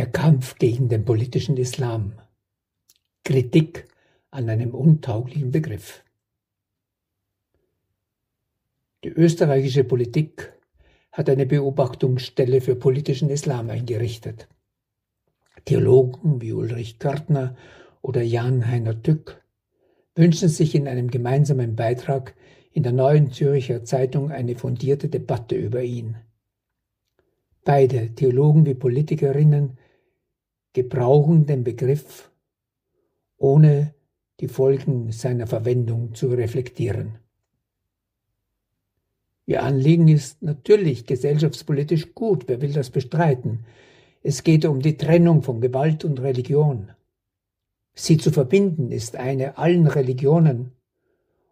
Der Kampf gegen den politischen Islam. Kritik an einem untauglichen Begriff. Die österreichische Politik hat eine Beobachtungsstelle für politischen Islam eingerichtet. Theologen wie Ulrich Körtner oder Jan-Heiner Tück wünschen sich in einem gemeinsamen Beitrag in der Neuen Zürcher Zeitung eine fundierte Debatte über ihn. Beide, Theologen wie Politikerinnen, gebrauchen den Begriff, ohne die Folgen seiner Verwendung zu reflektieren. Ihr Anliegen ist natürlich gesellschaftspolitisch gut, wer will das bestreiten? Es geht um die Trennung von Gewalt und Religion. Sie zu verbinden ist eine allen Religionen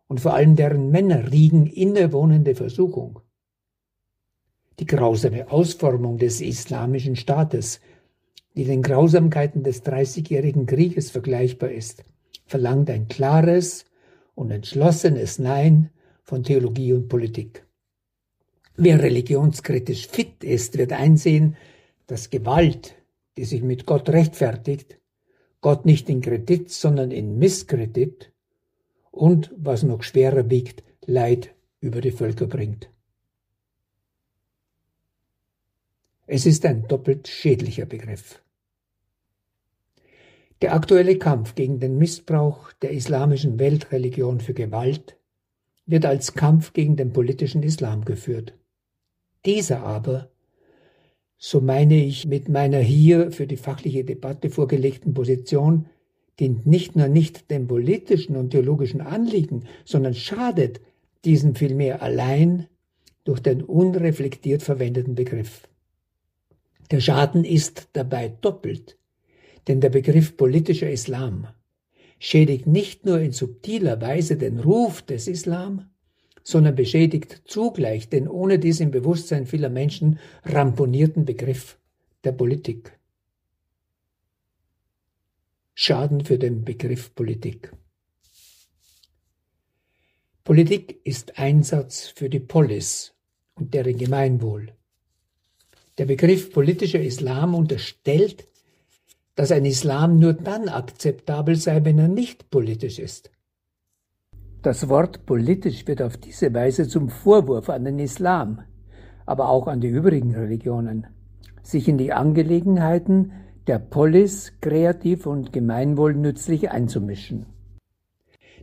und vor allem deren Männer Riegen innewohnende Versuchung. Die grausame Ausformung des islamischen Staates, die den Grausamkeiten des Dreißigjährigen Krieges vergleichbar ist, verlangt ein klares und entschlossenes Nein von Theologie und Politik. Wer religionskritisch fit ist, wird einsehen, dass Gewalt, die sich mit Gott rechtfertigt, Gott nicht in Kredit, sondern in Misskredit und, was noch schwerer wiegt, Leid über die Völker bringt. Es ist ein doppelt schädlicher Begriff. Der aktuelle Kampf gegen den Missbrauch der islamischen Weltreligion für Gewalt wird als Kampf gegen den politischen Islam geführt. Dieser aber, so meine ich mit meiner hier für die fachliche Debatte vorgelegten Position, dient nicht nur nicht dem politischen und theologischen Anliegen, sondern schadet diesem vielmehr allein durch den unreflektiert verwendeten Begriff. Der Schaden ist dabei doppelt, denn der Begriff politischer Islam schädigt nicht nur in subtiler Weise den Ruf des Islam, sondern beschädigt zugleich den ohne dies im Bewusstsein vieler Menschen ramponierten Begriff der Politik. Schaden für den Begriff Politik. Politik ist Einsatz für die Polis und deren Gemeinwohl. Der Begriff politischer Islam unterstellt, dass ein Islam nur dann akzeptabel sei, wenn er nicht politisch ist. Das Wort politisch wird auf diese Weise zum Vorwurf an den Islam, aber auch an die übrigen Religionen, sich in die Angelegenheiten der Polis kreativ und gemeinwohlnützlich einzumischen.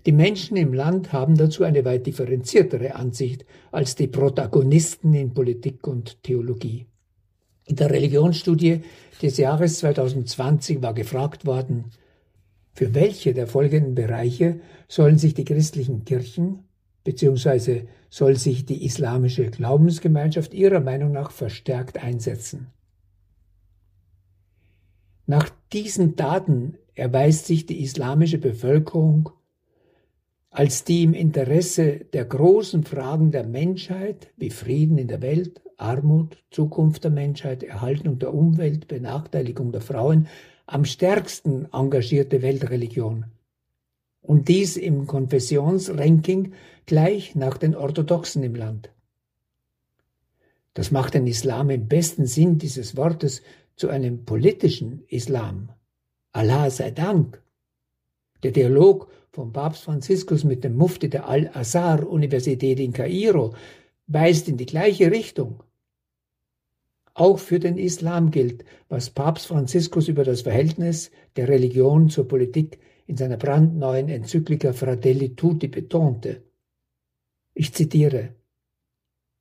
Die Menschen im Land haben dazu eine weit differenziertere Ansicht als die Protagonisten in Politik und Theologie. In der Religionsstudie des Jahres 2020 war gefragt worden, für welche der folgenden Bereiche sollen sich die christlichen Kirchen bzw. soll sich die islamische Glaubensgemeinschaft ihrer Meinung nach verstärkt einsetzen? Nach diesen Daten erweist sich die islamische Bevölkerung als die im Interesse der großen Fragen der Menschheit wie Frieden in der Welt, Armut, Zukunft der Menschheit, Erhaltung der Umwelt, Benachteiligung der Frauen am stärksten engagierte Weltreligion. Und dies im Konfessionsranking gleich nach den Orthodoxen im Land. Das macht den Islam im besten Sinn dieses Wortes zu einem politischen Islam. Allah sei Dank. Der Dialog von Papst Franziskus mit dem Mufti der Al-Azhar-Universität in Kairo weist in die gleiche Richtung. Auch für den Islam gilt, was Papst Franziskus über das Verhältnis der Religion zur Politik in seiner brandneuen Enzyklika Fratelli Tutti betonte. Ich zitiere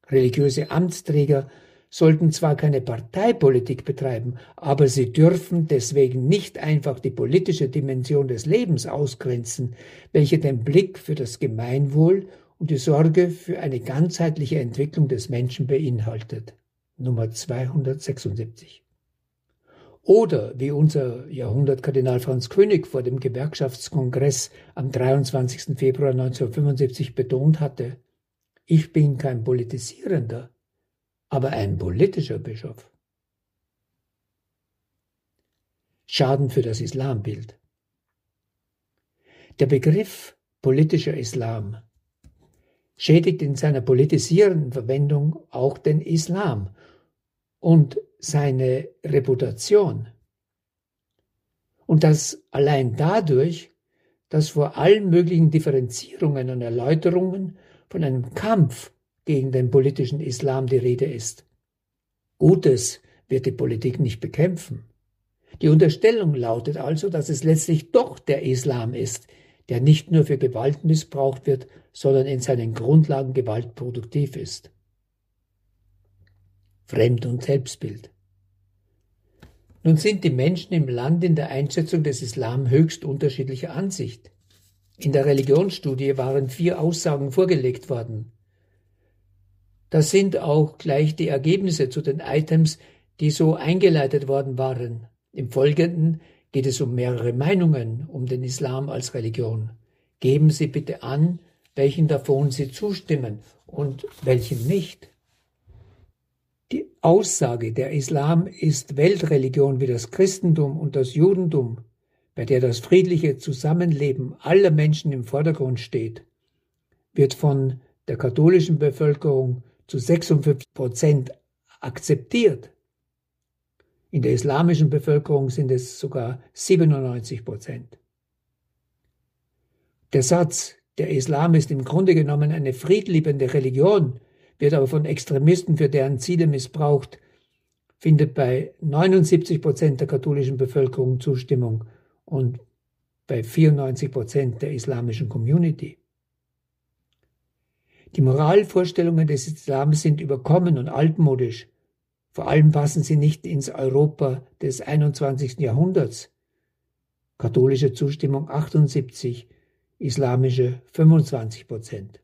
Religiöse Amtsträger sollten zwar keine Parteipolitik betreiben, aber sie dürfen deswegen nicht einfach die politische Dimension des Lebens ausgrenzen, welche den Blick für das Gemeinwohl und die Sorge für eine ganzheitliche Entwicklung des Menschen beinhaltet. Nummer 276. Oder wie unser Jahrhundertkardinal Franz König vor dem Gewerkschaftskongress am 23. Februar 1975 betont hatte, ich bin kein politisierender, aber ein politischer Bischof. Schaden für das Islambild. Der Begriff politischer Islam schädigt in seiner politisierenden Verwendung auch den Islam und seine Reputation Und das allein dadurch, dass vor allen möglichen Differenzierungen und Erläuterungen von einem Kampf gegen den politischen Islam die Rede ist. Gutes wird die Politik nicht bekämpfen. Die Unterstellung lautet also, dass es letztlich doch der Islam ist, der nicht nur für Gewalt missbraucht wird, sondern in seinen Grundlagen gewaltproduktiv ist. Fremd- und Selbstbild. Nun sind die Menschen im Land in der Einschätzung des Islam höchst unterschiedlicher Ansicht. In der Religionsstudie waren vier Aussagen vorgelegt worden. Das sind auch gleich die Ergebnisse zu den Items, die so eingeleitet worden waren. Im Folgenden geht es um mehrere Meinungen um den Islam als Religion. Geben Sie bitte an, welchen davon Sie zustimmen und welchen nicht. Die Aussage, der Islam ist Weltreligion wie das Christentum und das Judentum, bei der das friedliche Zusammenleben aller Menschen im Vordergrund steht, wird von der katholischen Bevölkerung zu 56 Prozent akzeptiert. In der islamischen Bevölkerung sind es sogar 97 Prozent. Der Satz, der Islam ist im Grunde genommen eine friedliebende Religion, wird aber von Extremisten für deren Ziele missbraucht, findet bei 79 Prozent der katholischen Bevölkerung Zustimmung und bei 94 Prozent der islamischen Community. Die Moralvorstellungen des Islams sind überkommen und altmodisch. Vor allem passen sie nicht ins Europa des 21. Jahrhunderts. Katholische Zustimmung 78, islamische 25 Prozent.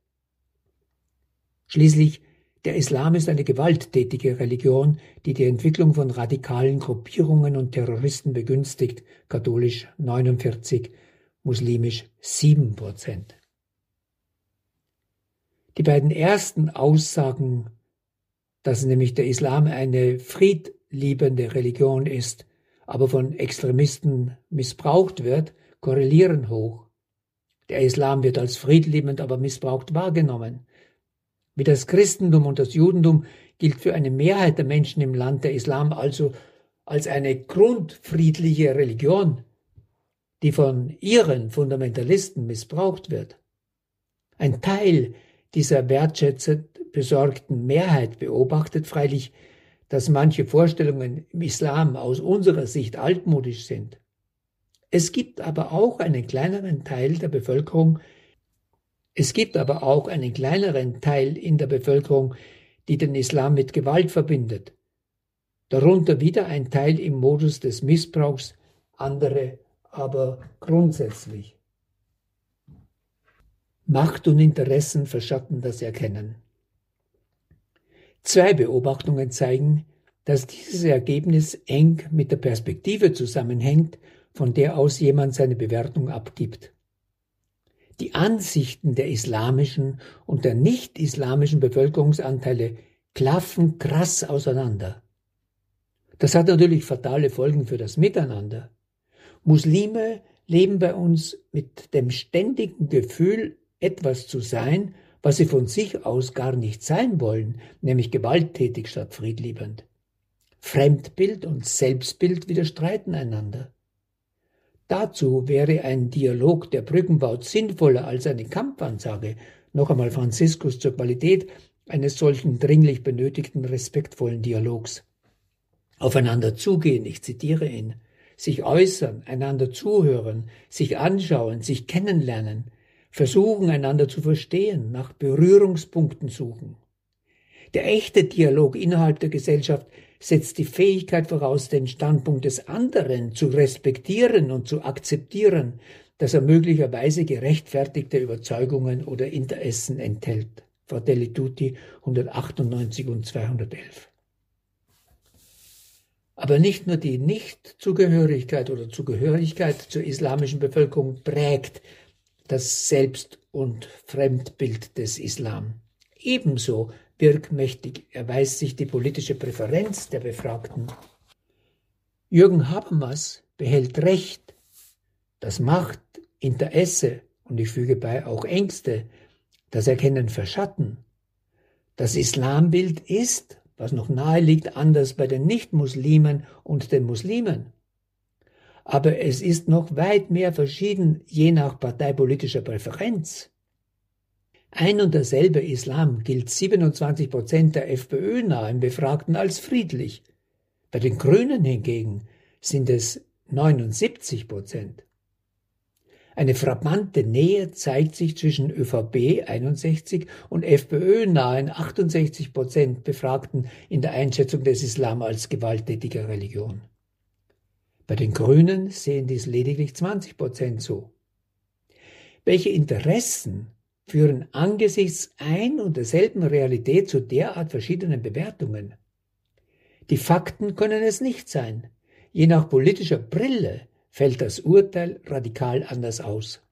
Schließlich, der Islam ist eine gewalttätige Religion, die die Entwicklung von radikalen Gruppierungen und Terroristen begünstigt, katholisch 49, muslimisch 7 Prozent. Die beiden ersten Aussagen, dass nämlich der Islam eine friedliebende Religion ist, aber von Extremisten missbraucht wird, korrelieren hoch. Der Islam wird als friedliebend, aber missbraucht wahrgenommen. Wie das Christentum und das Judentum gilt für eine Mehrheit der Menschen im Land der Islam also als eine grundfriedliche Religion, die von ihren Fundamentalisten missbraucht wird. Ein Teil dieser wertschätzend besorgten Mehrheit beobachtet freilich, dass manche Vorstellungen im Islam aus unserer Sicht altmodisch sind. Es gibt aber auch einen kleineren Teil der Bevölkerung, es gibt aber auch einen kleineren Teil in der Bevölkerung, die den Islam mit Gewalt verbindet. Darunter wieder ein Teil im Modus des Missbrauchs, andere aber grundsätzlich. Macht und Interessen verschatten das Erkennen. Zwei Beobachtungen zeigen, dass dieses Ergebnis eng mit der Perspektive zusammenhängt, von der aus jemand seine Bewertung abgibt. Die Ansichten der islamischen und der nicht-islamischen Bevölkerungsanteile klaffen krass auseinander. Das hat natürlich fatale Folgen für das Miteinander. Muslime leben bei uns mit dem ständigen Gefühl, etwas zu sein, was sie von sich aus gar nicht sein wollen, nämlich gewalttätig statt friedliebend. Fremdbild und Selbstbild widerstreiten einander. Dazu wäre ein Dialog, der Brücken baut, sinnvoller als eine Kampfansage. Noch einmal Franziskus zur Qualität eines solchen dringlich benötigten respektvollen Dialogs. Aufeinander zugehen, ich zitiere ihn, sich äußern, einander zuhören, sich anschauen, sich kennenlernen, versuchen einander zu verstehen, nach Berührungspunkten suchen. Der echte Dialog innerhalb der Gesellschaft setzt die Fähigkeit voraus, den Standpunkt des anderen zu respektieren und zu akzeptieren, dass er möglicherweise gerechtfertigte Überzeugungen oder Interessen enthält. Fratelli Tutti 198 und 211. Aber nicht nur die Nichtzugehörigkeit oder Zugehörigkeit zur islamischen Bevölkerung prägt das Selbst- und Fremdbild des Islam. Ebenso wirkmächtig erweist sich die politische Präferenz der Befragten. Jürgen Habermas behält Recht, das Macht, Interesse und ich füge bei auch Ängste, das Erkennen verschatten. Das Islambild ist, was noch nahe liegt, anders bei den Nichtmuslimen und den Muslimen. Aber es ist noch weit mehr verschieden je nach parteipolitischer Präferenz. Ein und derselbe Islam gilt 27 Prozent der FPÖ-nahen Befragten als friedlich. Bei den Grünen hingegen sind es 79 Prozent. Eine frappante Nähe zeigt sich zwischen ÖVP 61 und FPÖ-nahen 68 Prozent Befragten in der Einschätzung des Islam als gewalttätige Religion. Bei den Grünen sehen dies lediglich 20 Prozent so. Welche Interessen führen angesichts ein und derselben Realität zu derart verschiedenen Bewertungen? Die Fakten können es nicht sein. Je nach politischer Brille fällt das Urteil radikal anders aus.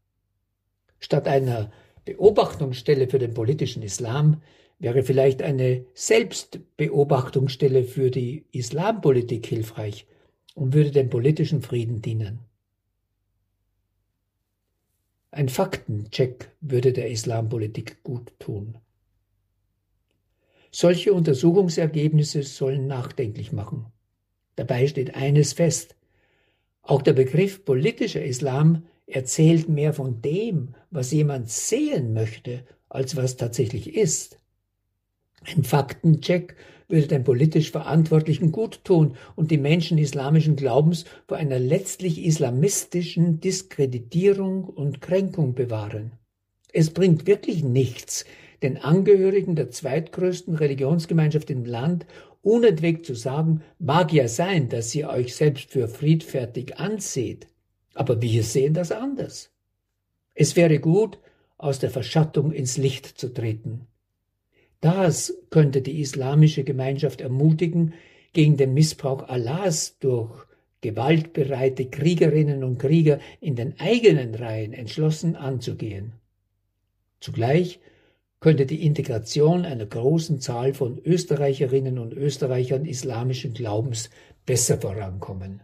Statt einer Beobachtungsstelle für den politischen Islam wäre vielleicht eine Selbstbeobachtungsstelle für die Islampolitik hilfreich und würde dem politischen Frieden dienen. Ein Faktencheck würde der Islampolitik gut tun. Solche Untersuchungsergebnisse sollen nachdenklich machen. Dabei steht eines fest. Auch der Begriff politischer Islam erzählt mehr von dem, was jemand sehen möchte, als was tatsächlich ist. Ein Faktencheck würde den politisch Verantwortlichen gut tun und die Menschen islamischen Glaubens vor einer letztlich islamistischen Diskreditierung und Kränkung bewahren. Es bringt wirklich nichts, den Angehörigen der zweitgrößten Religionsgemeinschaft im Land unentwegt zu sagen, mag ja sein, dass ihr euch selbst für friedfertig anseht, aber wir sehen das anders. Es wäre gut, aus der Verschattung ins Licht zu treten. Das könnte die islamische Gemeinschaft ermutigen, gegen den Missbrauch Allahs durch gewaltbereite Kriegerinnen und Krieger in den eigenen Reihen entschlossen anzugehen. Zugleich könnte die Integration einer großen Zahl von Österreicherinnen und Österreichern islamischen Glaubens besser vorankommen.